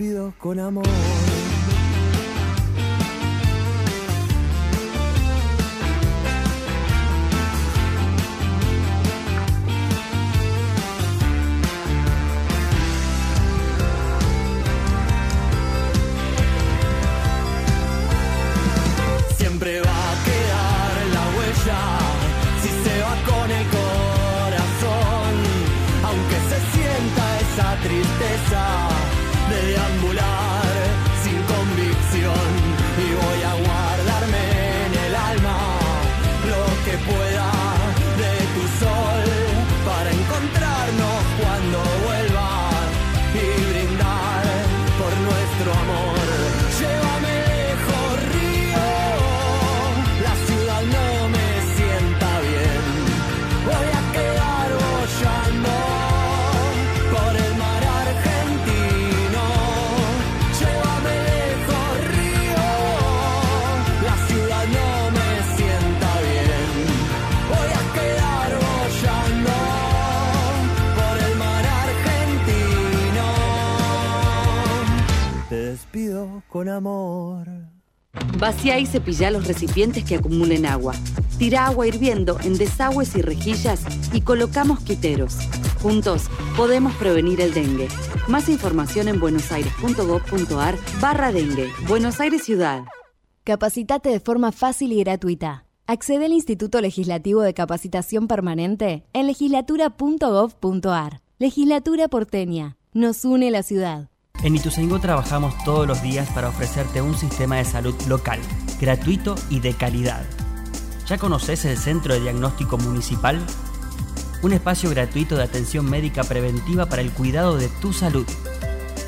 despido con amor. Con amor. Vacía y cepilla los recipientes que acumulen agua. Tira agua hirviendo en desagües y rejillas y coloca mosquiteros. Juntos podemos prevenir el dengue. Más información en buenosaires.gov.ar barra dengue. Buenos Aires Ciudad. Capacitate de forma fácil y gratuita. Accede al Instituto Legislativo de Capacitación Permanente en legislatura.gov.ar. Legislatura porteña. Nos une la ciudad. En Ituzaingó trabajamos todos los días para ofrecerte un sistema de salud local, gratuito y de calidad. ¿Ya conoces el Centro de Diagnóstico Municipal? Un espacio gratuito de atención médica preventiva para el cuidado de tu salud.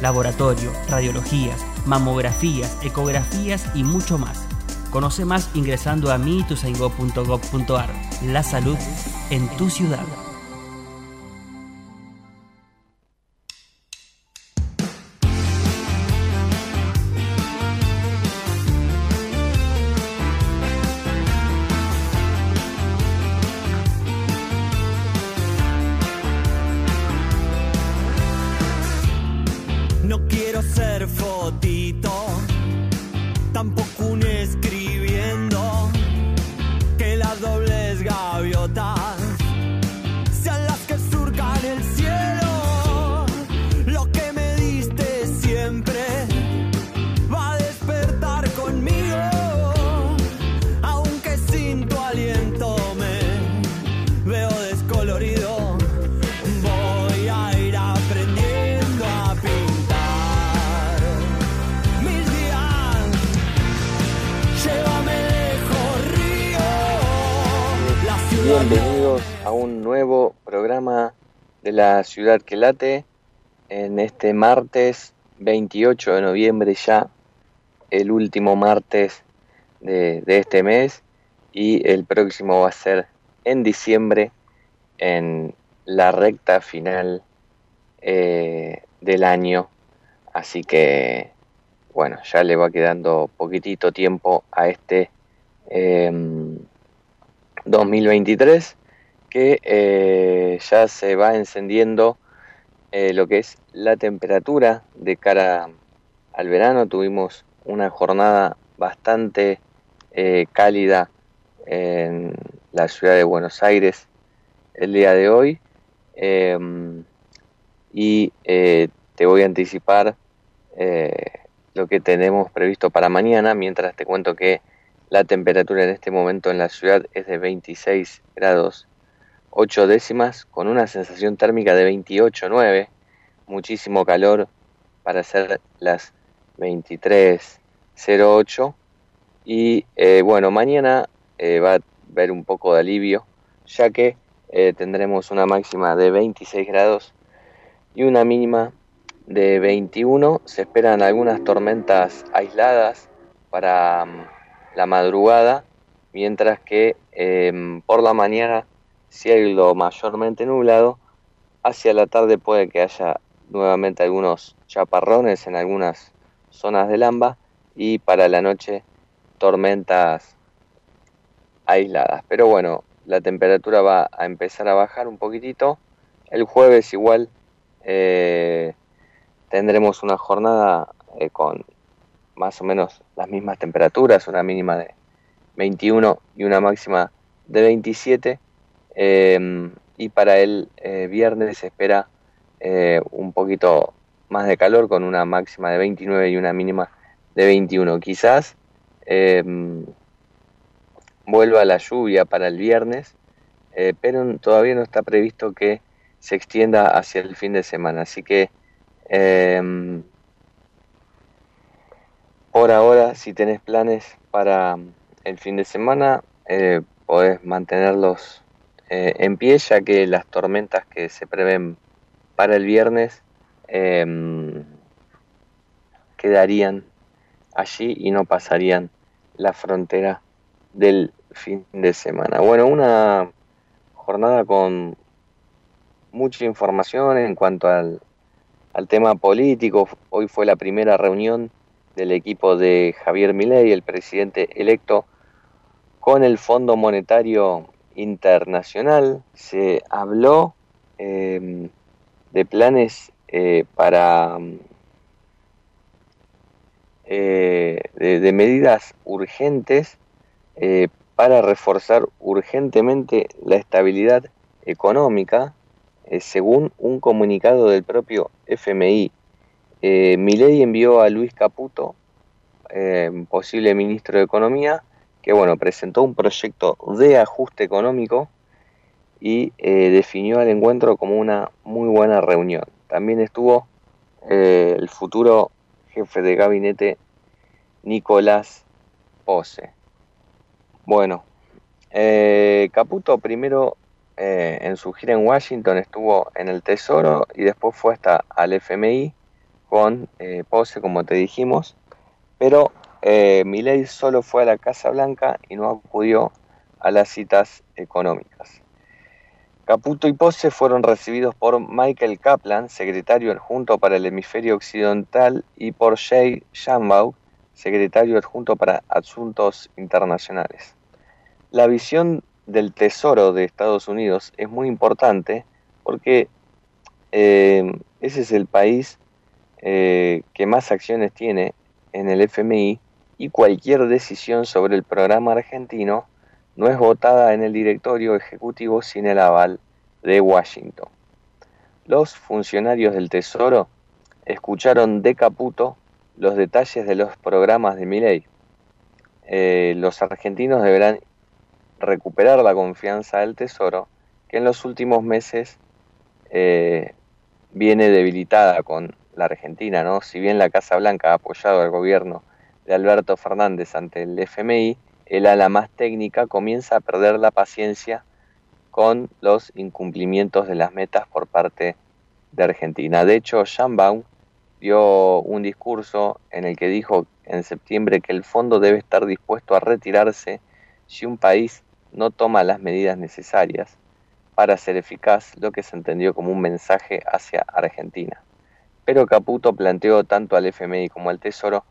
Laboratorio, radiologías, mamografías, ecografías y mucho más. Conoce más ingresando a miituzaingó.gov.ar. La salud en tu ciudad. La ciudad que late en este martes 28 de noviembre ya, el último martes de, este mes y el próximo va a ser en diciembre en la recta final eh, del año. Así que, bueno, ya le va quedando poquitito tiempo a este em, 2023 que eh, ya se va encendiendo eh, lo que es la temperatura de cara al verano. Tuvimos una jornada bastante eh, cálida en la ciudad de Buenos Aires el día de hoy. Em, y te voy a anticipar lo que tenemos previsto para mañana, mientras te cuento que la temperatura en este momento en la ciudad es de 26 grados 8 décimas, con una sensación térmica de 28,9, muchísimo calor para ser las 23.08. Y eh, bueno, mañana eh, va a haber un poco de alivio, ya que eh, tendremos una máxima de 26 grados y una mínima de 21. Se esperan algunas tormentas aisladas para mm, la madrugada, mientras que em, por la mañana cielo mayormente nublado. Hacia la tarde puede que haya nuevamente algunos chaparrones en algunas zonas del AMBA y para la noche tormentas aisladas. Pero bueno, la temperatura va a empezar a bajar un poquitito. El jueves igual eh, tendremos una jornada eh, con más o menos las mismas temperaturas, una mínima de 21 y una máxima de 27. Em, y para el eh, viernes se espera eh, un poquito más de calor con una máxima de 29 y una mínima de 21. Quizás em, vuelva la lluvia para el viernes, pero todavía no está previsto que se extienda hacia el fin de semana. Así que em, por ahora, si tenés planes para el fin de semana, eh, podés mantenerlos eh, en pie, ya que las tormentas que se prevén para el viernes em, quedarían allí y no pasarían la frontera del fin de semana. Bueno, una jornada con mucha información en cuanto al, al tema político. Hoy fue la primera reunión del equipo de Javier Milei, el presidente electo, con el Fondo Monetario Internacional. Se habló em, de planes eh, para eh, de, medidas urgentes eh, para reforzar urgentemente la estabilidad económica, según un comunicado del propio FMI. Eh, Milei envió a Luis Caputo, eh, posible ministro de Economía, que bueno, presentó un proyecto de ajuste económico y eh, definió el encuentro como una muy buena reunión. También estuvo eh, el futuro jefe de gabinete Nicolás Pose. Bueno, Caputo primero en su gira en Washington estuvo en el Tesoro y después fue hasta al FMI con eh, Pose, como te dijimos, pero eh, Milei solo fue a la Casa Blanca y no acudió a las citas económicas. Caputo y Pose fueron recibidos por Michael Kaplan, secretario adjunto para el hemisferio occidental, y por Jay Shambaugh, secretario adjunto para asuntos internacionales. La visión del Tesoro de Estados Unidos es muy importante porque eh, ese es el país eh, que más acciones tiene en el FMI y cualquier decisión sobre el programa argentino no es votada en el directorio ejecutivo sin el aval de Washington. Los funcionarios del Tesoro escucharon de Caputo los detalles de los programas de Milei. Eh, los argentinos deberán recuperar la confianza del Tesoro, que en los últimos meses eh, viene debilitada con la Argentina, ¿no? Si bien la Casa Blanca ha apoyado al gobierno Alberto Fernández ante el FMI, el ala más técnica comienza a perder la paciencia con los incumplimientos de las metas por parte de Argentina. De hecho, Baum dio un discurso en el que dijo en septiembre que el fondo debe estar dispuesto a retirarse si un país no toma las medidas necesarias para ser eficaz, lo que se entendió como un mensaje hacia Argentina pero Caputo planteó tanto al FMI como al Tesoro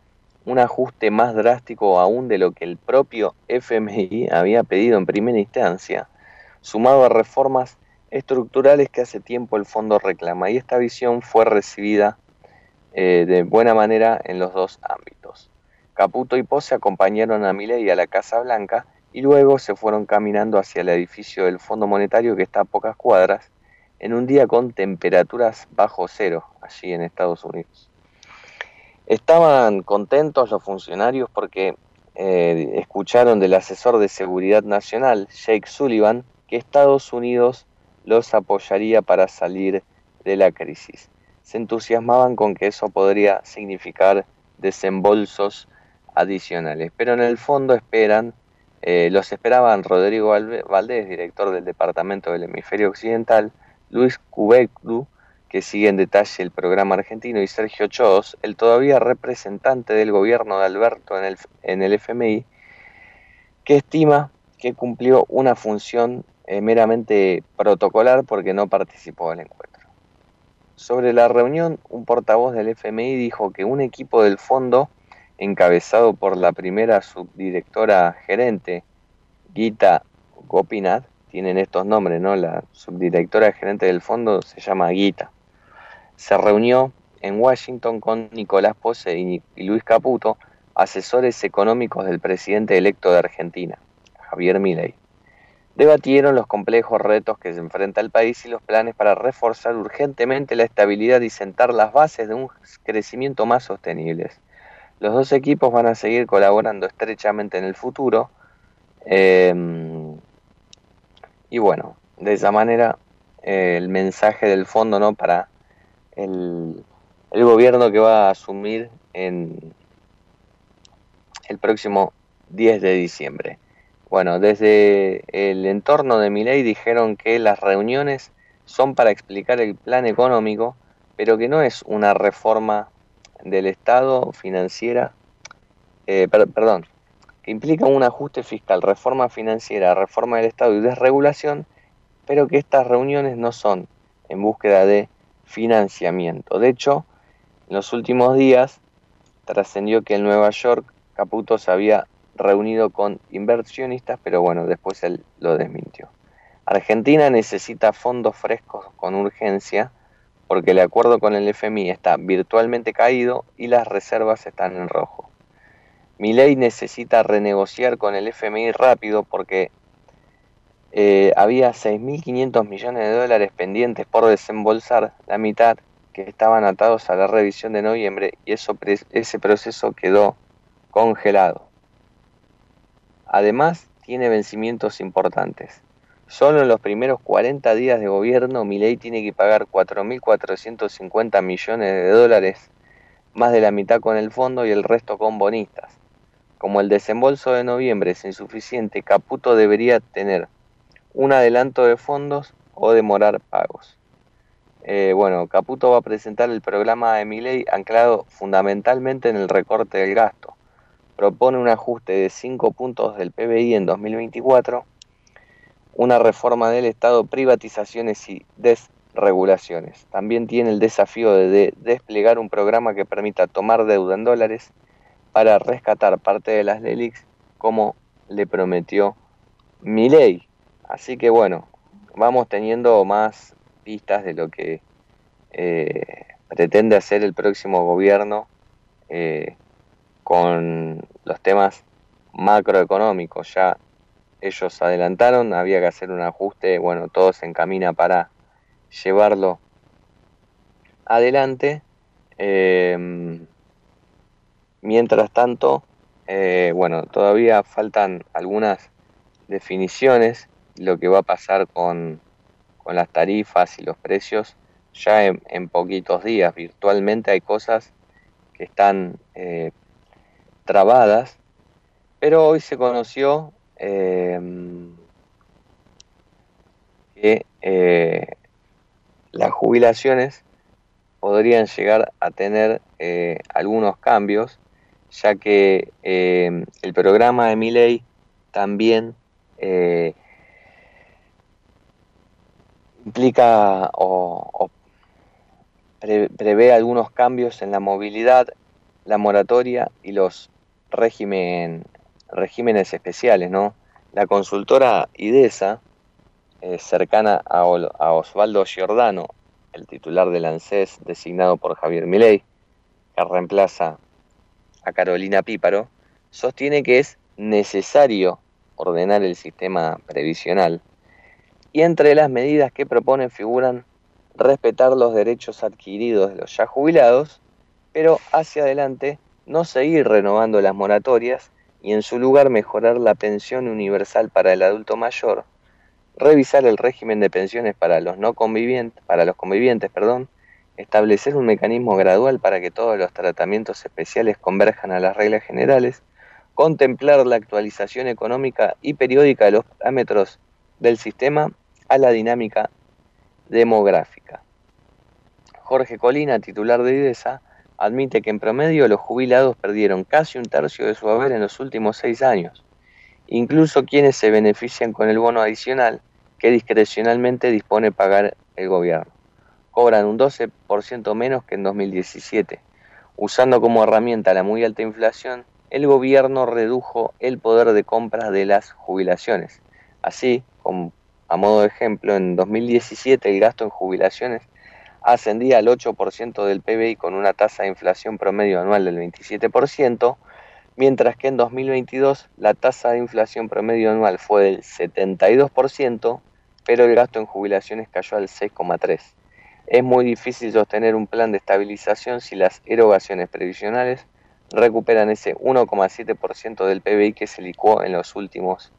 un ajuste más drástico aún de lo que el propio FMI había pedido en primera instancia, sumado a reformas estructurales que hace tiempo el fondo reclama. Y esta visión fue recibida eh, de buena manera en los dos ámbitos. Caputo y Pose acompañaron a Milei a la Casa Blanca y luego se fueron caminando hacia el edificio del Fondo Monetario que está a pocas cuadras en un día con temperaturas bajo cero allí en Estados Unidos. Estaban contentos los funcionarios porque eh, escucharon del asesor de seguridad nacional, Jake Sullivan, que Estados Unidos los apoyaría para salir de la crisis. Se entusiasmaban con que eso podría significar desembolsos adicionales, pero en el fondo esperan, eh, los esperaban Rodrigo Valdés, director del Departamento del Hemisferio Occidental, Luis Cubecdu, que sigue en detalle el programa argentino, y Sergio Chodos, el todavía representante del gobierno de Alberto en el, en el FMI, que estima que cumplió una función eh, meramente protocolar porque no participó del encuentro. Sobre la reunión, un portavoz del FMI dijo que un equipo del fondo, encabezado por la primera subdirectora gerente, Gita Gopinath, tienen estos nombres, ¿no? La subdirectora gerente del fondo se llama Guita. Se reunió en Washington con Nicolás Pose y, Luis Caputo, asesores económicos del presidente electo de Argentina, Javier Milei. Debatieron los complejos retos que se enfrenta el país y los planes para reforzar urgentemente la estabilidad y sentar las bases de un crecimiento más sostenible. Los dos equipos van a seguir colaborando estrechamente en el futuro. Eh, y bueno, de esa manera eh, el mensaje del fondo ¿no? para el, gobierno que va a asumir en el próximo 10 de diciembre. Bueno, desde el entorno de mi ley dijeron que las reuniones son para explicar el plan económico, pero que no es una reforma del Estado financiera, eh, perdón, que implica un ajuste fiscal, reforma financiera, reforma del Estado y desregulación, pero que estas reuniones no son en búsqueda de financiamiento. De hecho, en los últimos días trascendió que en Nueva York Caputo se había reunido con inversionistas, pero bueno, después él lo desmintió. Argentina necesita fondos frescos con urgencia porque el acuerdo con el FMI está virtualmente caído y las reservas están en rojo. Mi ley necesita renegociar con el FMI rápido porque eh, había 6.500 millones de dólares pendientes por desembolsar, la mitad que estaban atados a la revisión de noviembre y ese proceso quedó congelado. Además, tiene vencimientos importantes. Solo en los primeros 40 días de gobierno, Milei tiene que pagar 4.450 millones de dólares, más de la mitad con el fondo y el resto con bonistas. Como el desembolso de noviembre es insuficiente, Caputo debería tener un adelanto de fondos o demorar pagos. Eh, bueno, Caputo va a presentar el programa de Milei anclado fundamentalmente en el recorte del gasto propone un ajuste de 5 puntos del PBI en 2024, una reforma del Estado, privatizaciones y desregulaciones. También tiene el desafío de, desplegar un programa que permita tomar deuda en dólares para rescatar parte de las LELIX como le prometió ley. Así que bueno, vamos teniendo más pistas de lo que eh, pretende hacer el próximo gobierno eh, con los temas macroeconómicos. Ya ellos adelantaron, había que hacer un ajuste, bueno, todo se encamina para llevarlo adelante. Em, mientras tanto, eh, bueno, todavía faltan algunas definiciones, lo que va a pasar con, con las tarifas y los precios ya en, poquitos días. Virtualmente hay cosas que están eh, trabadas, pero hoy se conoció em, que eh, las jubilaciones podrían llegar a tener eh, algunos cambios, ya que el programa de mi ley también implica o, prevé algunos cambios en la movilidad, la moratoria y los régimen, regímenes especiales, ¿no? La consultora IDESA, eh, cercana a, Osvaldo Giordano, el titular del ANSES designado por Javier Milei, que reemplaza a Carolina Píparo, sostiene que es necesario ordenar el sistema previsional y entre las medidas que proponen figuran respetar los derechos adquiridos de los ya jubilados, pero hacia adelante no seguir renovando las moratorias y en su lugar mejorar la pensión universal para el adulto mayor, revisar el régimen de pensiones para los no convivientes, para los convivientes, perdón, establecer un mecanismo gradual para que todos los tratamientos especiales converjan a las reglas generales, contemplar la actualización económica y periódica de los parámetros del sistema a la dinámica demográfica. Jorge Colina, titular de IDESA, admite que en promedio los jubilados perdieron casi un tercio de su haber en los últimos seis años, incluso quienes se benefician con el bono adicional que discrecionalmente dispone pagar el gobierno. Cobran un 12% menos que en 2017. Usando como herramienta la muy alta inflación, el gobierno redujo el poder de compra de las jubilaciones. Así, a modo de ejemplo, en 2017 el gasto en jubilaciones ascendía al 8% del PBI con una tasa de inflación promedio anual del 27%, mientras que en 2022 la tasa de inflación promedio anual fue del 72%, pero el gasto en jubilaciones cayó al 6,3%. Es muy difícil sostener un plan de estabilización si las erogaciones previsionales recuperan ese 1,7% del PBI que se licuó en los últimos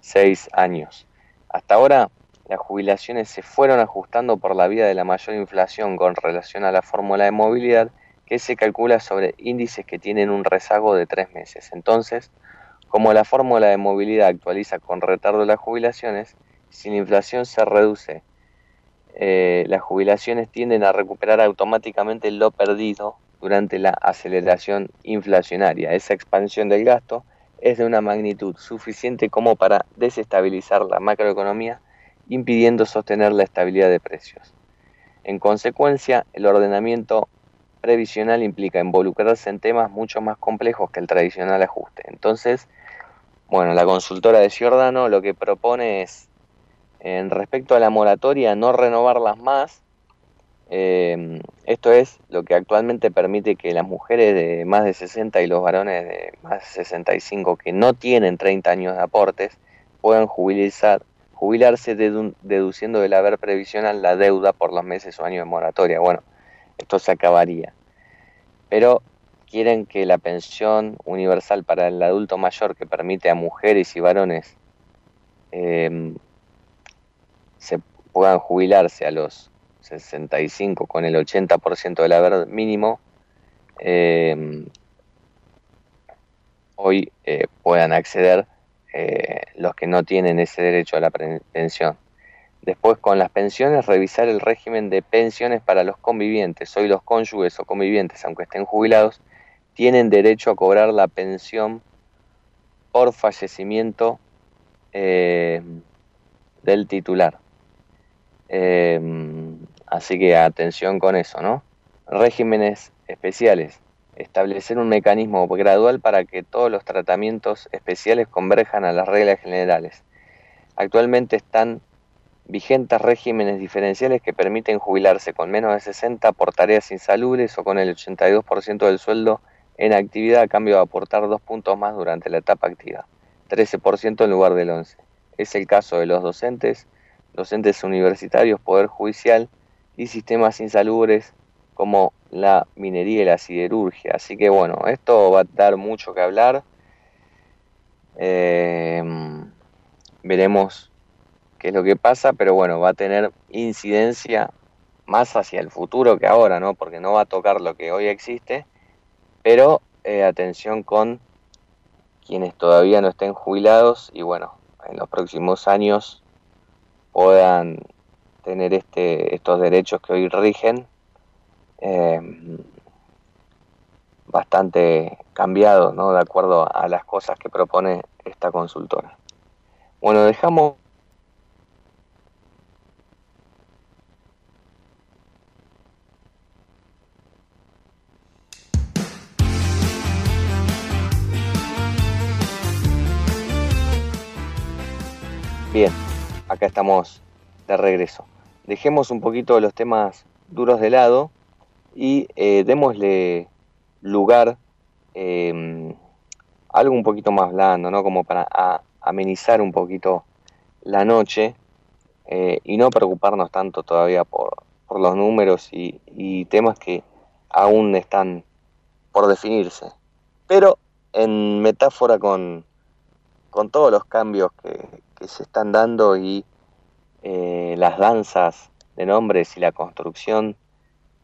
seis años. Hasta ahora, las jubilaciones se fueron ajustando por la vía de la mayor inflación con relación a la fórmula de movilidad que se calcula sobre índices que tienen un rezago de tres meses. Entonces, como la fórmula de movilidad actualiza con retardo las jubilaciones, si la inflación se reduce, eh, las jubilaciones tienden a recuperar automáticamente lo perdido durante la aceleración inflacionaria. Esa expansión del gasto es de una magnitud suficiente como para desestabilizar la macroeconomía, impidiendo sostener la estabilidad de precios. En consecuencia, el ordenamiento previsional implica involucrarse en temas mucho más complejos que el tradicional ajuste. Entonces, bueno, la consultora de Giordano lo que propone es, en respecto a la moratoria, no renovarlas más, eh, esto es lo que actualmente permite que las mujeres de más de 60 y los varones de más de 65 que no tienen 30 años de aportes puedan jubilarse deduciendo del haber previsional la deuda por los meses o años de moratoria. Bueno, esto se acabaría. Pero quieren que la pensión universal para el adulto mayor que permite a mujeres y varones eh, se puedan jubilarse a los 65 con el 80% del haber mínimo, eh, hoy eh, puedan acceder eh, los que no tienen ese derecho a la pensión. Después con las pensiones, revisar el régimen de pensiones para los convivientes. Hoy los cónyuges o convivientes, aunque estén jubilados, tienen derecho a cobrar la pensión por fallecimiento del titular. Así que atención con eso, ¿no? Regímenes especiales. Establecer un mecanismo gradual para que todos los tratamientos especiales converjan a las reglas generales. Actualmente están vigentes regímenes diferenciales que permiten jubilarse con menos de 60 por tareas insalubres o con el 82% del sueldo en actividad a cambio de aportar dos puntos más durante la etapa activa, 13% en lugar del 11%. Es el caso de los docentes, docentes universitarios, Poder Judicial, y sistemas insalubres como la minería y la siderurgia. Así que bueno, esto va a dar mucho que hablar. Eh, veremos qué es lo que pasa, pero bueno, va a tener incidencia más hacia el futuro que ahora, ¿no? Porque no va a tocar lo que hoy existe, pero eh, atención con quienes todavía no estén jubilados y bueno, en los próximos años puedan tener este, estos derechos que hoy rigen eh, bastante cambiados, ¿no? De acuerdo a las cosas que propone esta consultora. Bueno, dejamos Bien, acá estamos de regreso. Dejemos un poquito los temas duros de lado y eh, démosle lugar eh, algo un poquito más blando, ¿no? Como para amenizar un poquito la noche eh, y no preocuparnos tanto todavía por, por los números y, temas que aún están por definirse. Pero en metáfora con, con todos los cambios que, que se están dando y eh, las danzas de nombres y la construcción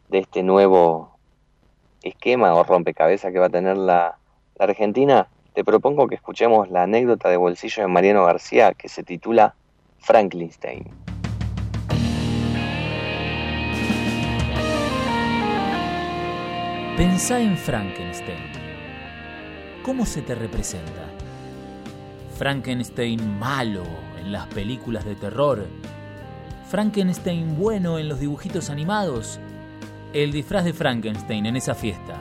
de este nuevo esquema o rompecabezas que va a tener la, Argentina, te propongo que escuchemos la anécdota de bolsillo de Mariano García que se titula Franklinstein. Pensá en Frankenstein. ¿Cómo se te representa? Frankenstein malo en las películas de terror, Frankenstein bueno en los dibujitos animados, el disfraz de Frankenstein en esa fiesta.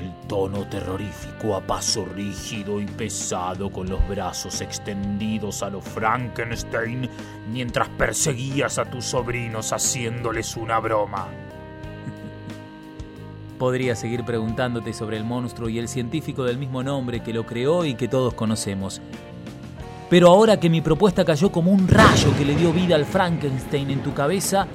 El tono terrorífico, a paso rígido y pesado, con los brazos extendidos a lo Frankenstein, mientras perseguías a tus sobrinos haciéndoles una broma. Podría seguir preguntándote sobre el monstruo y el científico del mismo nombre que lo creó y que todos conocemos. Pero ahora que mi propuesta cayó como un rayo que le dio vida al Frankenstein en tu cabeza,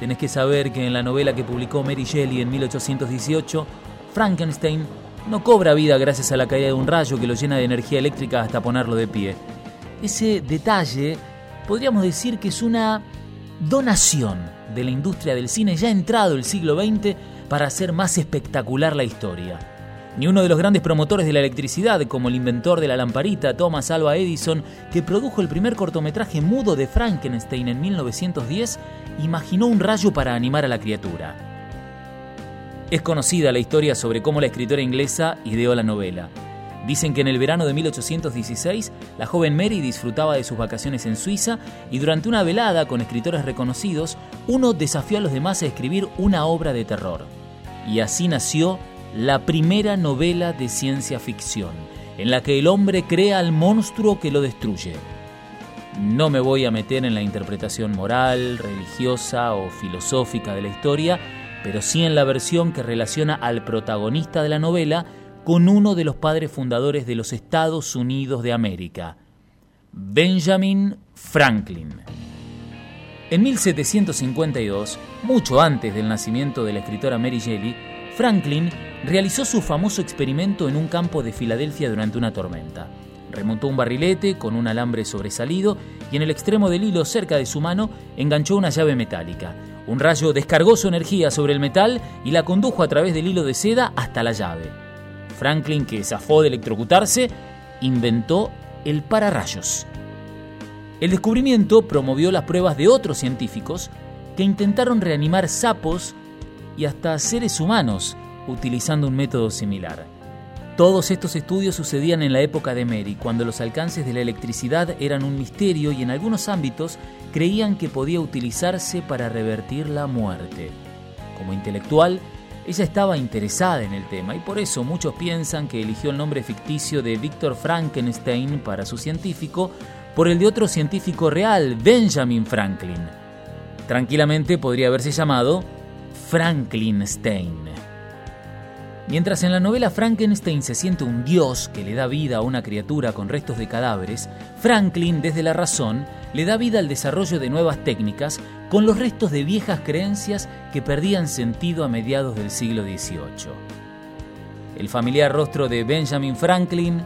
tenés que saber que en la novela que publicó Mary Shelley en 1818, Frankenstein no cobra vida gracias a la caída de un rayo que lo llena de energía eléctrica hasta ponerlo de pie. Ese detalle podríamos decir que es una donación de la industria del cine ya entrado el siglo XX para hacer más espectacular la historia. Ni uno de los grandes promotores de la electricidad, como el inventor de la lamparita Thomas Alva Edison, que produjo el primer cortometraje mudo de Frankenstein en 1910, imaginó un rayo para animar a la criatura. Es conocida la historia sobre cómo la escritora inglesa ideó la novela. Dicen que en el verano de 1816 la joven Mary disfrutaba de sus vacaciones en Suiza y durante una velada con escritores reconocidos, uno desafió a los demás a escribir una obra de terror. Y así nació la primera novela de ciencia ficción, en la que el hombre crea al monstruo que lo destruye. No me voy a meter en la interpretación moral, religiosa o filosófica de la historia, pero sí en la versión que relaciona al protagonista de la novela con uno de los padres fundadores de los Estados Unidos de América, Benjamin Franklin. En 1752, mucho antes del nacimiento de la escritora Mary Shelley, Franklin realizó su famoso experimento en un campo de Filadelfia durante una tormenta. Remontó un barrilete con un alambre sobresalido y en el extremo del hilo cerca de su mano enganchó una llave metálica. Un rayo descargó su energía sobre el metal y la condujo a través del hilo de seda hasta la llave. Franklin, que zafó de electrocutarse, inventó el pararrayos. El descubrimiento promovió las pruebas de otros científicos que intentaron reanimar sapos y hasta seres humanos utilizando un método similar. Todos estos estudios sucedían en la época de Mary, cuando los alcances de la electricidad eran un misterio y en algunos ámbitos creían que podía utilizarse para revertir la muerte. Como intelectual, ella estaba interesada en el tema y por eso muchos piensan que eligió el nombre ficticio de Víctor Frankenstein para su científico por el de otro científico real, Benjamin Franklin. Tranquilamente podría haberse llamado Franklinstein. Mientras en la novela Frankenstein se siente un dios que le da vida a una criatura con restos de cadáveres, Franklin, desde la razón, le da vida al desarrollo de nuevas técnicas con los restos de viejas creencias que perdían sentido a mediados del siglo XVIII. El familiar rostro de Benjamin Franklin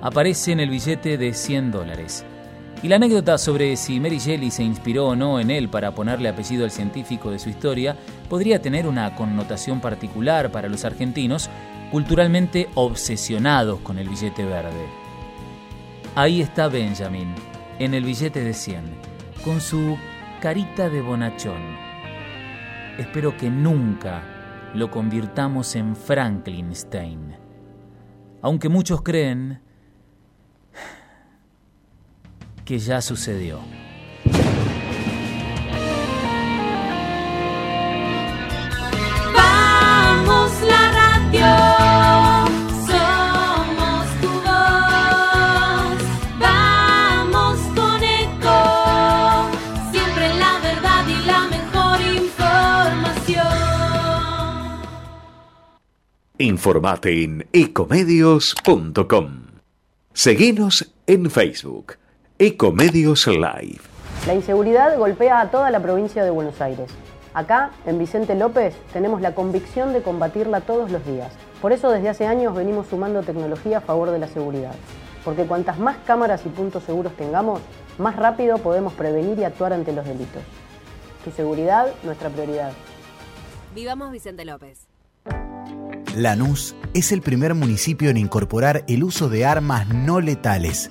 aparece en el billete de 100 dólares. Y la anécdota sobre si Mary Shelley se inspiró o no en él para ponerle apellido al científico de su historia podría tener una connotación particular para los argentinos culturalmente obsesionados con el billete verde. Ahí está Benjamin, en el billete de 100, con su carita de bonachón. Espero que nunca lo convirtamos en Franklinstein. Aunque muchos creen que ya sucedió. Vamos la radio, somos tu voz. Vamos con eco, siempre la verdad y la mejor información. Informate en ecomedios.com. Seguinos en Facebook, Ecomedios Live. La inseguridad golpea a toda la provincia de Buenos Aires. Acá, en Vicente López, tenemos la convicción de combatirla todos los días. Por eso desde hace años venimos sumando tecnología a favor de la seguridad. Porque cuantas más cámaras y puntos seguros tengamos, más rápido podemos prevenir y actuar ante los delitos. Tu seguridad, nuestra prioridad. Vivamos Vicente López. Lanús es el primer municipio en incorporar el uso de armas no letales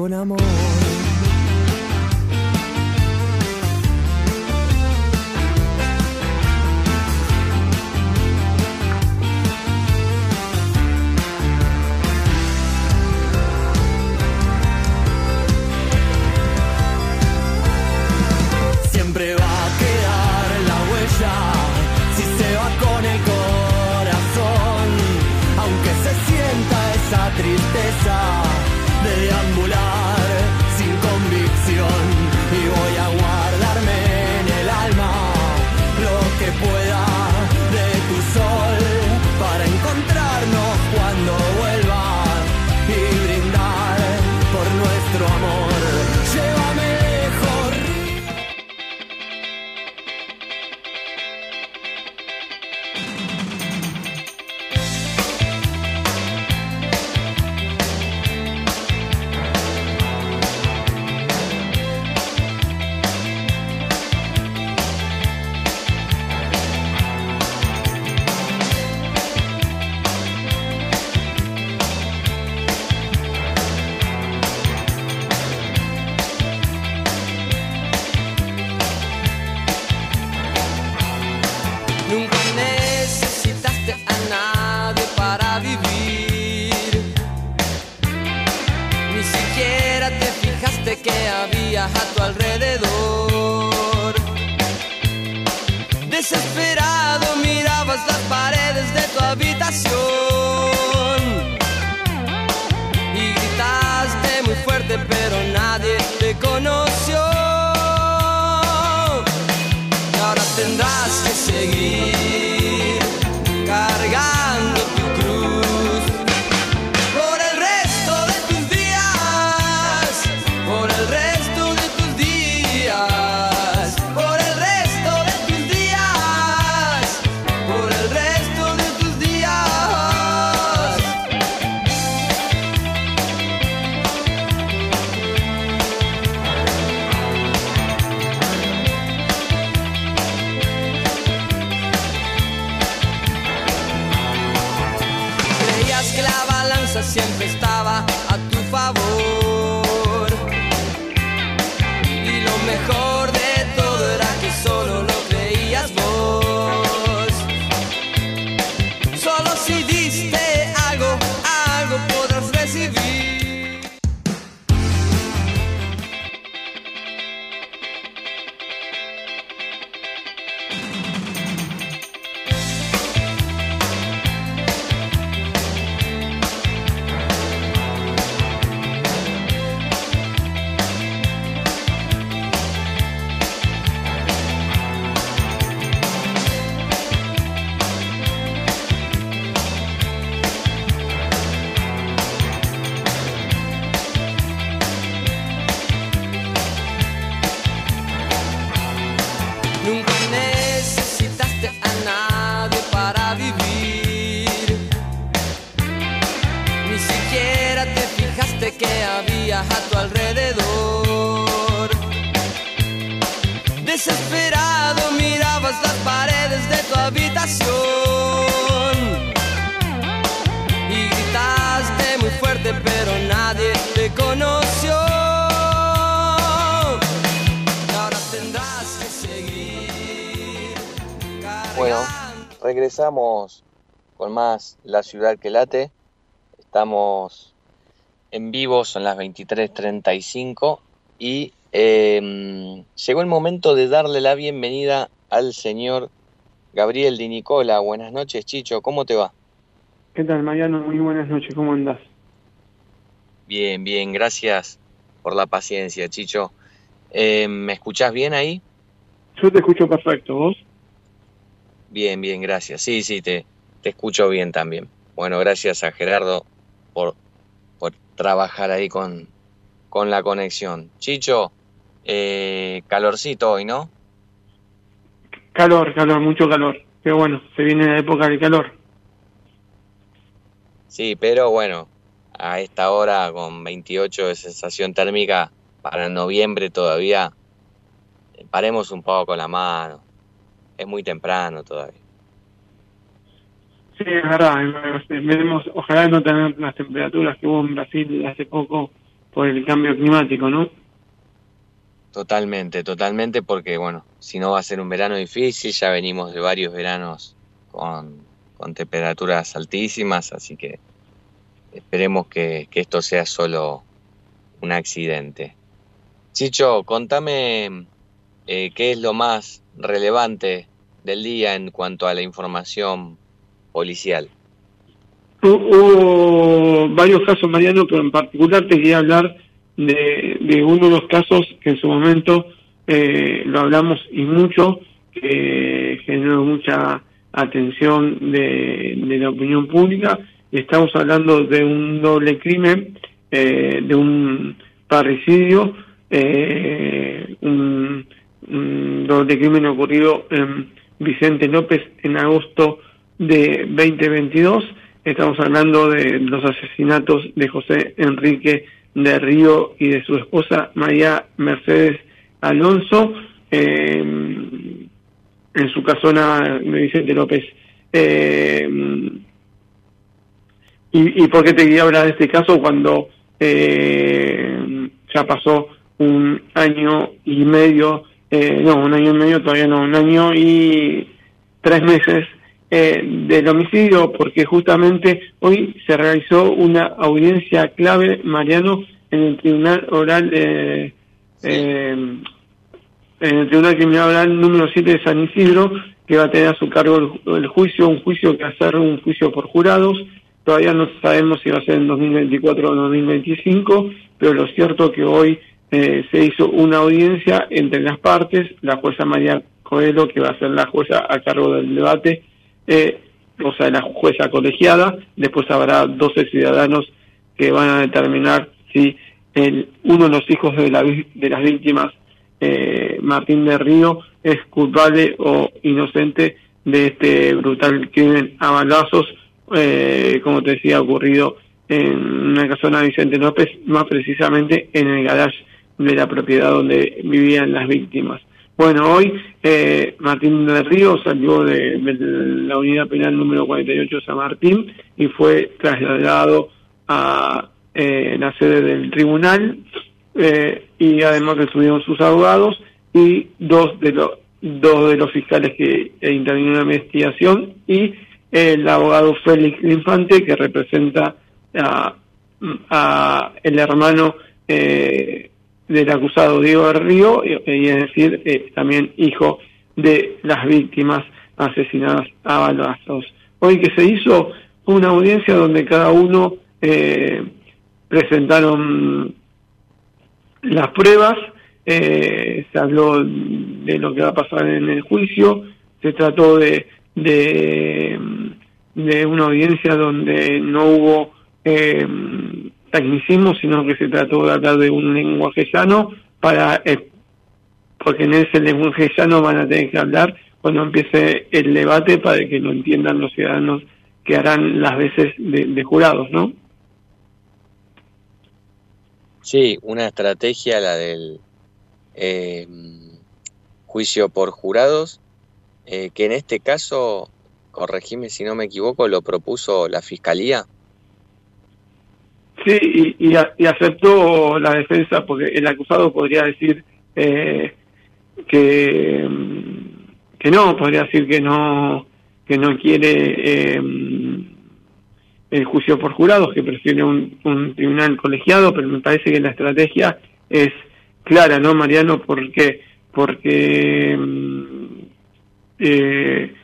Con amor. Regresamos con más La Ciudad que Late. Estamos en vivo, son las 23.35 y eh, llegó el momento de darle la bienvenida al señor Gabriel Di Nicola. Buenas noches, Chicho, ¿cómo te va? ¿Qué tal, Mariano? Muy buenas noches, ¿cómo andás? Bien, bien, gracias por la paciencia, Chicho. Eh, ¿Me escuchás bien ahí? Yo te escucho perfecto, ¿vos? Bien, bien, gracias. Sí, sí, te, te escucho bien también. Bueno, gracias a Gerardo por, por trabajar ahí con, con la conexión. Chicho, eh, calorcito hoy, ¿no? Calor, calor, mucho calor. Pero bueno, se viene la época del calor. Sí, pero bueno, a esta hora con 28 de sensación térmica para noviembre todavía, eh, paremos un poco la mano. Es muy temprano todavía. Sí, es verdad. Veremos, ojalá no tener las temperaturas que hubo en Brasil hace poco, por el cambio climático, ¿no? Totalmente, totalmente, porque bueno, si no va a ser un verano difícil, ya venimos de varios veranos con, con temperaturas altísimas, así que esperemos que, que esto sea solo un accidente. Chicho, contame eh, qué es lo más relevante del día en cuanto a la información policial. Hu- Hubo varios casos, Mariano, pero en particular te quería hablar de, de uno de los casos que en su momento eh, lo hablamos y mucho, que generó mucha atención de, de la opinión pública. Estamos hablando de un doble crimen, eh, de un parricidio, eh, un, un doble crimen ocurrido en Vicente López en agosto de 2022. Estamos hablando de los asesinatos de José Enrique de Río y de su esposa María Mercedes Alonso eh, en su casona de Vicente López. Eh, y, ¿Y por qué te quería hablar de este caso cuando eh, ya pasó un año y medio, eh, no, un año y medio, todavía no, un año y tres meses eh, del homicidio, porque justamente hoy se realizó una audiencia clave, Mariano, en el Tribunal Oral de... eh, en el Tribunal Criminal Oral número 7 de San Isidro, que va a tener a su cargo el, el juicio, un juicio que va a ser un juicio por jurados. Todavía no sabemos si va a ser en 2024 o 2025, pero lo cierto que hoy eh, se hizo una audiencia entre las partes, la jueza María Coelho, que va a ser la jueza a cargo del debate, eh, o sea, la jueza colegiada, después habrá 12 ciudadanos que van a determinar si el, uno de los hijos de, la, de las víctimas eh, Martín de Río es culpable o inocente de este brutal crimen a balazos, eh, como te decía, ocurrido en una casona de Vicente López, más precisamente en el garage de la propiedad donde vivían las víctimas. Bueno, hoy eh, Martín de Río salió de, la unidad penal número 48 de San Martín y fue trasladado a eh, la sede del tribunal eh, y además que estuvieron sus abogados y dos de los dos de los fiscales que eh, intervinieron en la investigación y el abogado Félix Infante que representa a, a el hermano eh, del acusado Diego del Río y, y es decir eh, también hijo de las víctimas asesinadas a balazos. Hoy que se hizo una audiencia donde cada uno eh, presentaron las pruebas, eh, se habló de lo que va a pasar en el juicio, se trató de, de, de una audiencia donde no hubo eh, tecnicismo, sino que se trató de hablar de un lenguaje llano para eh, porque en ese lenguaje llano van a tener que hablar cuando empiece el debate para que lo entiendan los ciudadanos que harán las veces de, jurados, ¿no? Sí, una estrategia, la del eh, juicio por jurados, eh, que en este caso, corregime si no me equivoco, lo propuso la Fiscalía. Sí, y, y, a- y aceptó la defensa porque el acusado podría decir eh, que, que no, podría decir que no que no quiere eh, el juicio por jurados, que prefiere un, un tribunal colegiado, pero me parece que la estrategia es clara, ¿no, Mariano? ¿Por qué? Porque mm, eh,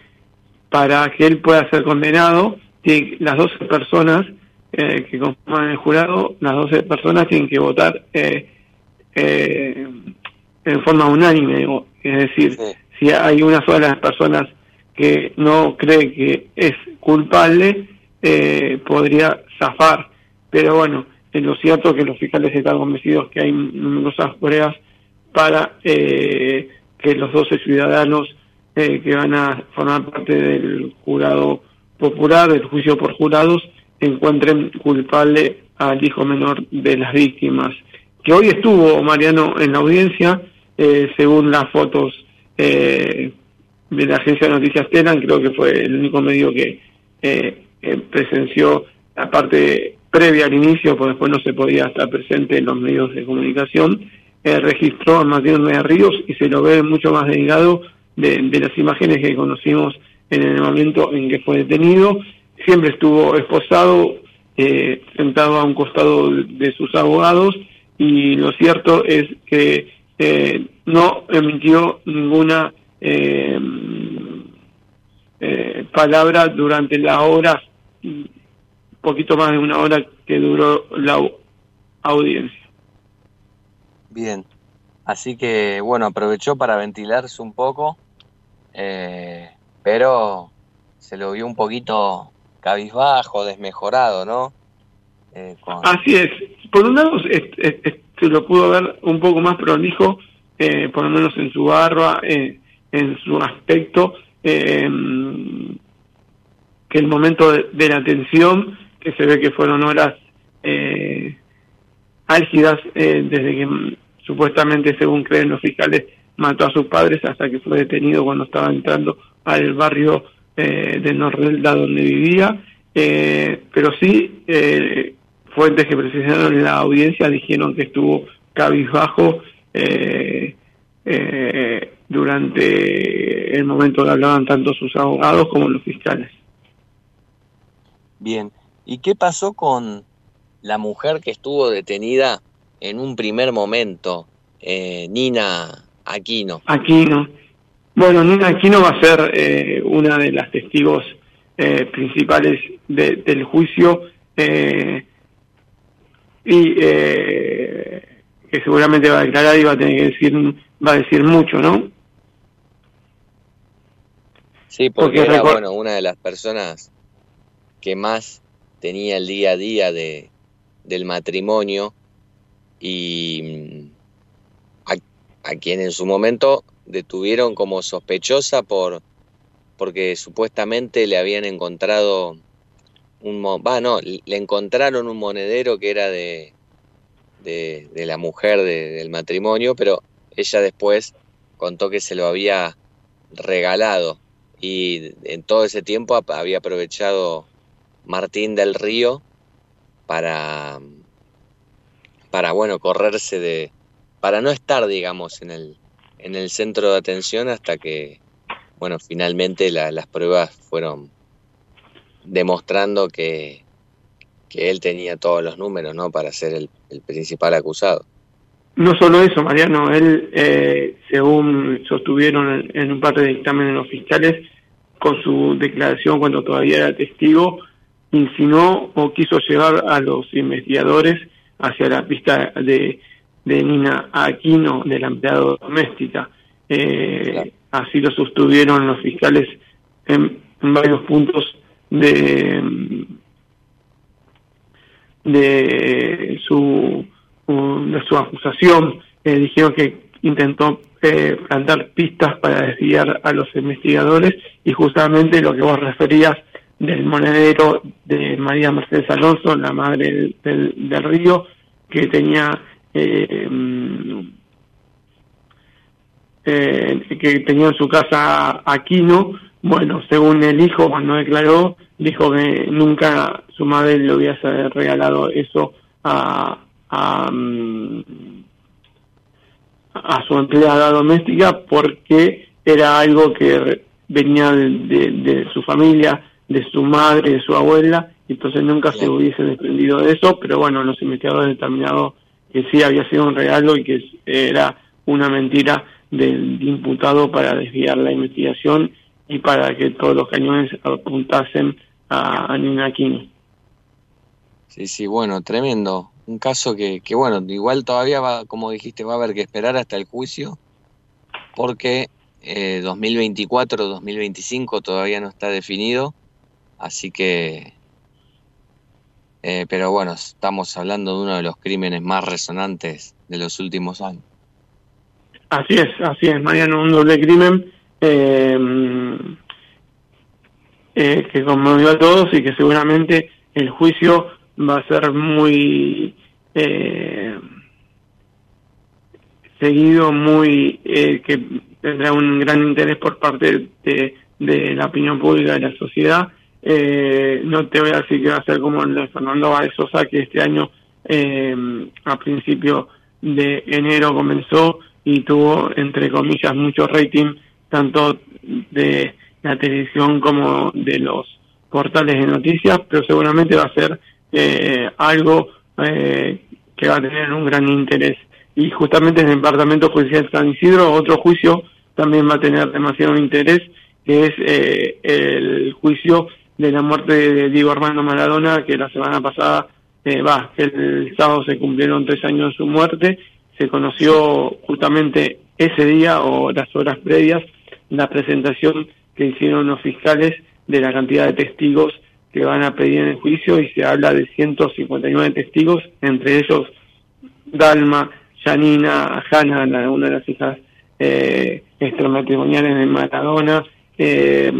para que él pueda ser condenado, las 12 personas eh, que conforman el jurado, las 12 personas tienen que votar eh, eh, en forma unánime, digo. es decir, si hay una sola de las personas que no cree que es culpable, eh, podría zafar. Pero bueno, es lo cierto que los fiscales están convencidos que hay numerosas pruebas para eh, que los 12 ciudadanos eh, que van a formar parte del jurado popular, del juicio por jurados, encuentren culpable al hijo menor de las víctimas. Que hoy estuvo Mariano en la audiencia, eh, según las fotos eh, de la agencia de noticias Telan, creo que fue el único medio que eh, eh, presenció la parte previa al inicio, pues después no se podía estar presente en los medios de comunicación, eh, registró a Martín de Ríos y se lo ve mucho más delgado de, de las imágenes que conocimos en el momento en que fue detenido. Siempre estuvo esposado, eh, sentado a un costado de sus abogados y lo cierto es que eh, no emitió ninguna eh, eh, palabra durante la hora, poquito más de una hora que duró la audiencia. Bien, así que bueno, aprovechó para ventilarse un poco, eh, pero se lo vio un poquito cabizbajo, desmejorado, ¿no? Eh, con- Así es. Por un lado, se lo pudo ver un poco más prolijo, eh, por lo menos en su barba, eh, en su aspecto, eh, que el momento de, de la atención, que se ve que fueron horas eh, álgidas desde que mm, supuestamente, según creen los fiscales, mató a sus padres hasta que fue detenido cuando estaba entrando al barrio eh, de Norrelda donde vivía. Eh, pero sí, eh, fuentes que precisaron en la audiencia dijeron que estuvo cabizbajo eh, eh, durante el momento que hablaban tanto sus abogados como los fiscales. Bien, ¿y qué pasó con la mujer que estuvo detenida en un primer momento, eh, Nina Aquino? Aquino. Bueno, Nina Aquino va a ser eh, una de las testigos eh, principales de- del juicio eh, y eh, que seguramente va a declarar y va a tener que decir va a decir mucho, ¿no? Sí, porque, Porque era bueno, una de las personas que más tenía el día a día de, del matrimonio y mm, a, a quien en su momento detuvieron como sospechosa por porque supuestamente le habían encontrado un va no le encontraron un monedero que era de de, de la mujer de- del matrimonio pero ella después contó que se lo había regalado. Y en todo ese tiempo había aprovechado Martín del Río para para bueno correrse de para no estar digamos en el en el centro de atención hasta que bueno finalmente la- las pruebas fueron demostrando que que él tenía todos los números no para ser el, el principal acusado. No solo eso, Mariano, él, eh, según sostuvieron en, un par de dictámenes los fiscales, con su declaración cuando todavía era testigo, insinuó o quiso llevar a los investigadores hacia la pista de, de Nina Aquino, de la empleada doméstica. Eh, Así lo sostuvieron los fiscales en, en varios puntos de, de su de su acusación eh, dijeron que intentó eh, plantar pistas para desviar a los investigadores y justamente lo que vos referías del monedero de María Mercedes Alonso, la madre del, del- del río, que tenía eh, mm, eh, que tenía en su casa Aquino, bueno, según el hijo cuando declaró, dijo que nunca su madre le hubiese regalado eso a, a, mm, a su empleada doméstica porque era algo que venía de, de- de su familia, de su madre, de su abuela, y entonces nunca se hubiese desprendido de eso, pero bueno, los investigadores determinaron que sí había sido un regalo y que era una mentira del imputado para desviar la investigación y para que todos los cañones apuntasen a, Nina Aquino. Sí, sí, bueno, tremendo. Un caso que, que, bueno, igual todavía va, como dijiste, va a haber que esperar hasta el juicio, porque eh, 2024-2025 todavía no está definido, así que, eh, pero bueno, estamos hablando de uno de los crímenes más resonantes de los últimos años. Así es, así es, Mariano, un doble crimen eh, eh, que conmovió a todos y que seguramente el juicio va a ser muy eh, seguido, muy eh, que tendrá un gran interés por parte de, de la opinión pública de la sociedad eh, no te voy a decir que va a ser como el de Fernando Baez Sosa, que este año eh, a principio de enero comenzó y tuvo, entre comillas, mucho rating, tanto de la televisión como de los portales de noticias, pero seguramente va a ser eh, algo eh, que va a tener un gran interés. Y justamente en el Departamento Judicial San Isidro, otro juicio también va a tener demasiado interés, que es eh, el juicio de la muerte de Diego Armando Maradona, que la semana pasada, eh, va, el sábado se cumplieron tres años de su muerte, se conoció justamente ese día o las horas previas la presentación que hicieron los fiscales de la cantidad de testigos que van a pedir en el juicio y se habla de 159 testigos, entre ellos Dalma, Janina, Hanna, una de las hijas eh, extramatrimoniales de Maradona, eh,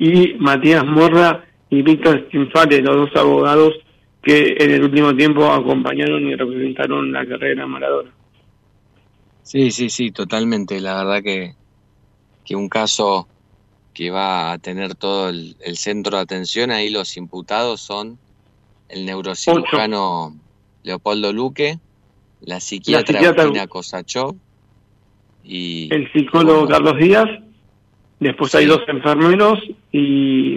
y Matías Morra y Víctor Stinfale, los dos abogados que en el último tiempo acompañaron y representaron la carrera Maradona. Sí, sí, sí, totalmente. La verdad que, que un caso que va a tener todo el, el centro de atención, ahí los imputados son el neurocirujano Leopoldo Luque, la psiquiatra, psiquiatra- Agustina Kosachov y El psicólogo Carlos Díaz, después hay dos enfermeros y,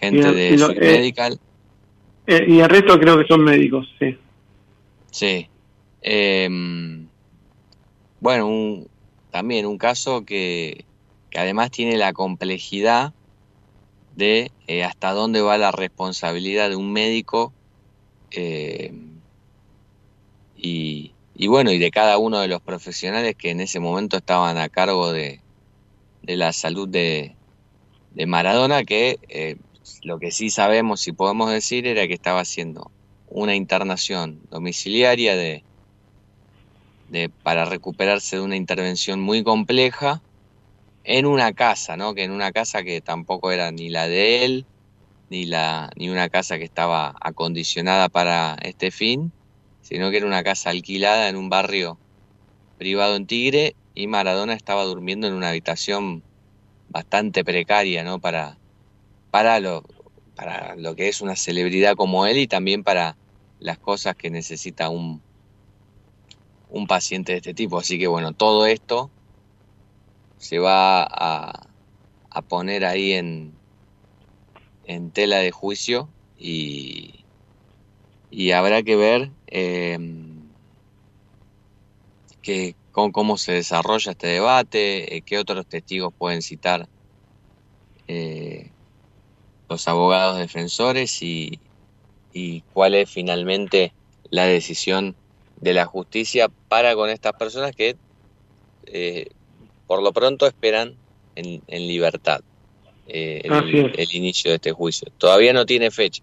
gente y- de y Swiss eh, Medical. eh, y el resto creo que son médicos, sí. Sí. Em, bueno, un- también un caso que, que además tiene la complejidad de eh, hasta dónde va la responsabilidad de un médico em, y, y bueno, y de cada uno de los profesionales que en ese momento estaban a cargo de, de la salud de, de Maradona, que eh, lo que sí sabemos y podemos decir era que estaba haciendo una internación domiciliaria de, de para recuperarse de una intervención muy compleja en una casa, ¿no? Que en una casa que tampoco era ni la de él, ni la ni una casa que estaba acondicionada para este fin, sino que era una casa alquilada en un barrio privado en Tigre y Maradona estaba durmiendo en una habitación bastante precaria, ¿no? Para para lo para lo que es una celebridad como él y también para las cosas que necesita un un paciente de este tipo. Así que bueno, todo esto se va a, a poner ahí en, en tela de juicio y, y habrá que ver eh, que, cómo, cómo se desarrolla este debate, eh, qué otros testigos pueden citar eh, los abogados defensores y, y cuál es finalmente la decisión de la justicia para con estas personas que eh, por lo pronto esperan en, en libertad eh, el inicio de este juicio. Todavía no tiene fecha.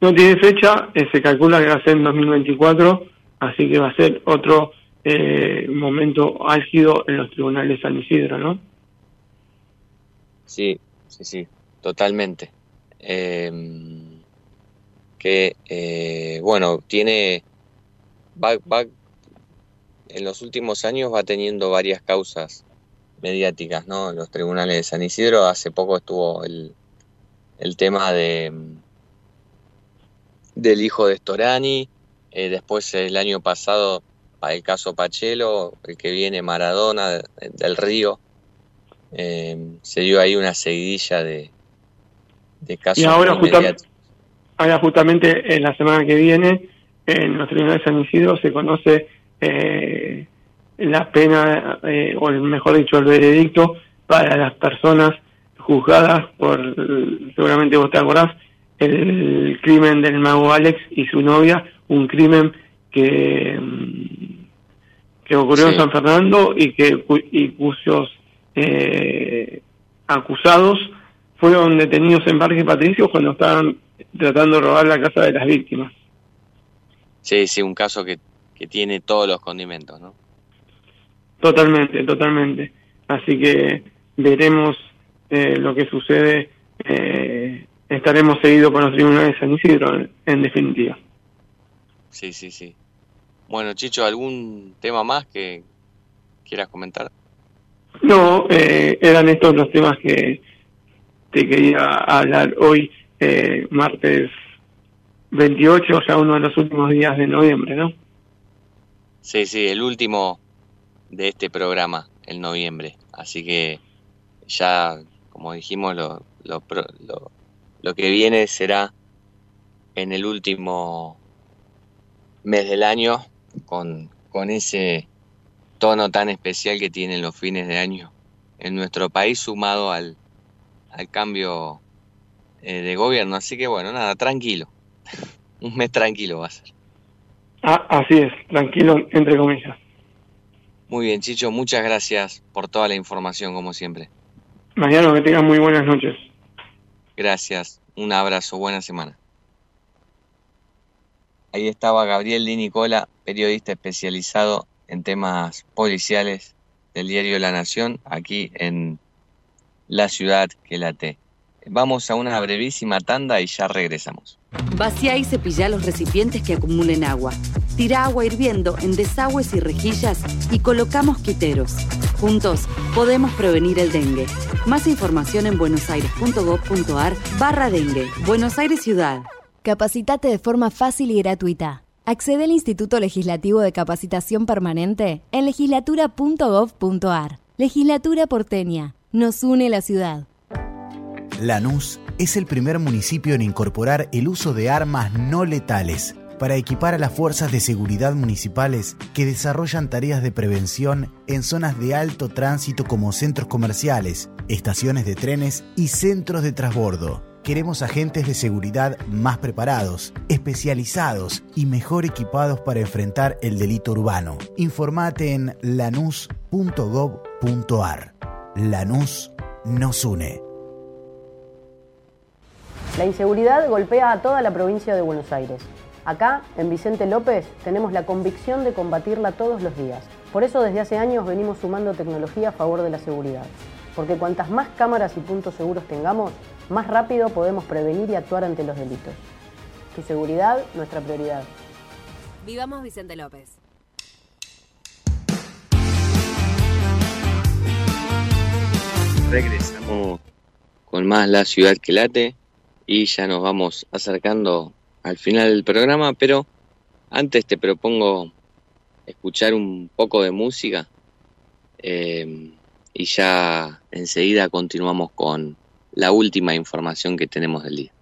No tiene fecha, eh, se calcula que va a ser en 2024, así que va a ser otro eh, momento álgido en los tribunales de San Isidro, ¿no? Sí, sí, sí, totalmente. Eh, que, eh, bueno, tiene, va, va, en los últimos años va teniendo varias causas mediáticas, ¿no? Los tribunales de San Isidro, hace poco estuvo el, el tema de del hijo de Storani, eh, después el año pasado pa- el caso Pachelo, el que viene Maradona de- del Río, eh, se dio ahí una seguidilla de, de casos Y ahora, justa- ahora justamente en la semana que viene, en los tribunales de San Isidro se conoce eh, la pena, eh, o mejor dicho, el veredicto para las personas juzgadas por, seguramente vos te acordás, el crimen del mago Alex y su novia, un crimen que, mm, que ocurrió en. San Fernando y que y cuyos eh, acusados fueron detenidos en Parque Patricio cuando estaban tratando de robar la casa de las víctimas. Sí, sí, un caso que, que tiene todos los condimentos, ¿no? Totalmente, totalmente. Así que veremos eh, lo que sucede. eh, estaremos seguidos por los tribunales de San Isidro, en, en definitiva. Sí, sí, sí. Bueno, Chicho, ¿algún tema más que quieras comentar? No, eh, eran estos los temas que, te quería hablar hoy, eh, martes 28, ya uno de los últimos días de noviembre, ¿no? Sí, sí, el último de este programa, el noviembre. Así que ya, como dijimos, lo, lo, lo, lo que viene será en el último mes del año con, con ese tono tan especial que tienen los fines de año en nuestro país sumado al, al cambio eh, de gobierno. Así que bueno, nada, tranquilo. Un mes tranquilo va a ser. Ah, así es, tranquilo, entre comillas. Muy bien, Chicho, muchas gracias por toda la información, como siempre. Mañana que tengas muy buenas noches. Gracias, un abrazo, buena semana. Ahí estaba Gabriel Di Nicola, periodista especializado en temas policiales del diario La Nación, aquí en la ciudad que late. Vamos a una brevísima tanda y ya regresamos. Vacía y cepilla los recipientes que acumulen agua. Tira agua hirviendo en desagües y rejillas y coloca mosquiteros. Juntos podemos prevenir el dengue. Más información en buenosaires.gov.ar barra dengue. Buenos Aires Ciudad. Capacitate de forma fácil y gratuita. Accede al Instituto Legislativo de Capacitación Permanente en legislatura.gov.ar. Legislatura porteña. Nos une la ciudad. Lanús es el primer municipio en incorporar el uso de armas no letales para equipar a las fuerzas de seguridad municipales que desarrollan tareas de prevención en zonas de alto tránsito como centros comerciales, estaciones de trenes y centros de transbordo. Queremos agentes de seguridad más preparados, especializados y mejor equipados para enfrentar el delito urbano. Informate en lanús.gov.ar. Lanús nos une. La inseguridad golpea a toda la provincia de Buenos Aires. Acá, en Vicente López, tenemos la convicción de combatirla todos los días. Por eso desde hace años venimos sumando tecnología a favor de la seguridad. Porque cuantas más cámaras y puntos seguros tengamos, más rápido podemos prevenir y actuar ante los delitos. Tu seguridad, nuestra prioridad. Vivamos Vicente López. Regresamos con más La Ciudad que Late y ya nos vamos acercando al final del programa, pero antes te propongo escuchar un poco de música eh, y ya enseguida continuamos con la última información que tenemos del día.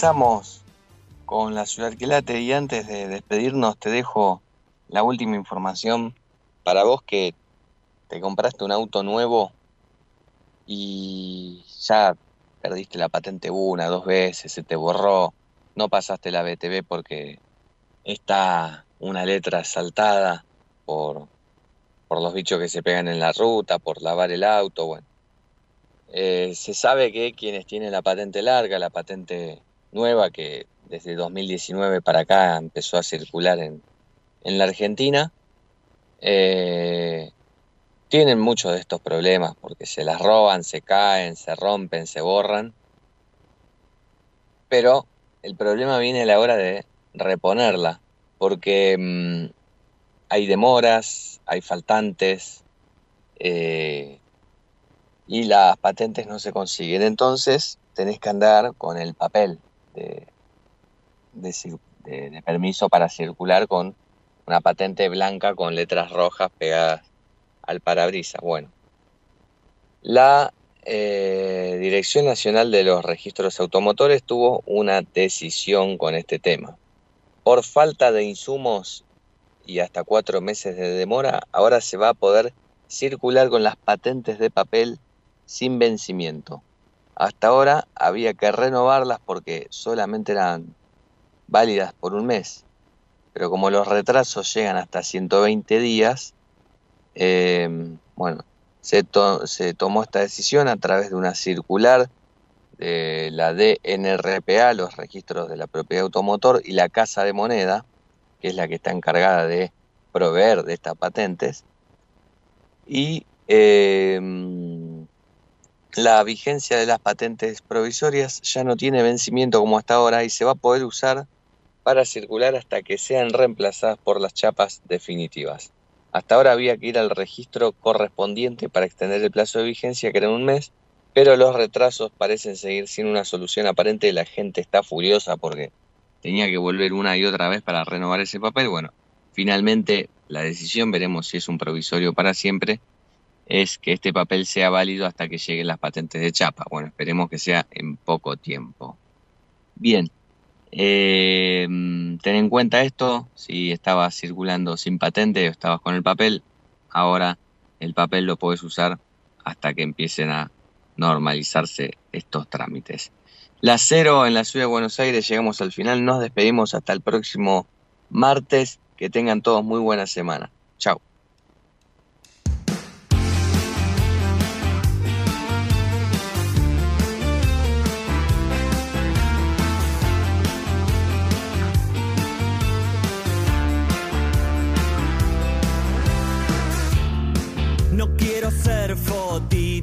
Regresamos con la ciudad Quilate y antes de despedirnos te dejo la última información para vos que te compraste un auto nuevo y ya perdiste la patente una, dos veces, se te borró, no pasaste la BTV porque está una letra saltada por, por los bichos que se pegan en la ruta, por lavar el auto, bueno. Eh, se sabe que quienes tienen la patente larga, la patente nueva, que desde 2019 para acá empezó a circular en, en la Argentina, eh, tienen muchos de estos problemas porque se las roban, se caen, se rompen, se borran. Pero el problema viene a la hora de reponerla, porque mm, hay demoras, hay faltantes eh, y las patentes no se consiguen. Entonces tenés que andar con el papel de, permiso para circular con una patente blanca con letras rojas pegadas al parabrisas. Bueno, la eh, Dirección Nacional de los Registros Automotores tuvo una decisión con este tema. Por falta de insumos y hasta cuatro meses de demora, ahora se va a poder circular con las patentes de papel sin vencimiento. Hasta ahora había que renovarlas porque solamente eran válidas por un mes. Pero como los retrasos llegan hasta 120 días, eh, bueno, se, to- se tomó esta decisión a través de una circular de la DNRPA, los registros de la propiedad automotor, y la Casa de Moneda, que es la que está encargada de proveer de estas patentes. Y eh, la vigencia de las patentes provisorias ya no tiene vencimiento como hasta ahora y se va a poder usar para circular hasta que sean reemplazadas por las chapas definitivas. Hasta ahora había que ir al registro correspondiente para extender el plazo de vigencia, que era un mes, pero los retrasos parecen seguir sin una solución aparente. La gente está furiosa porque tenía que volver una y otra vez para renovar ese papel. Bueno, finalmente la decisión, veremos si es un provisorio para siempre, es que este papel sea válido hasta que lleguen las patentes de chapa. Bueno, esperemos que sea en poco tiempo. Bien, eh, ten en cuenta esto, si estabas circulando sin patente o estabas con el papel, ahora el papel lo puedes usar hasta que empiecen a normalizarse estos trámites. La cero en la ciudad de Buenos Aires, llegamos al final, nos despedimos hasta el próximo martes, que tengan todos muy buena semana. Chao. Quiero ser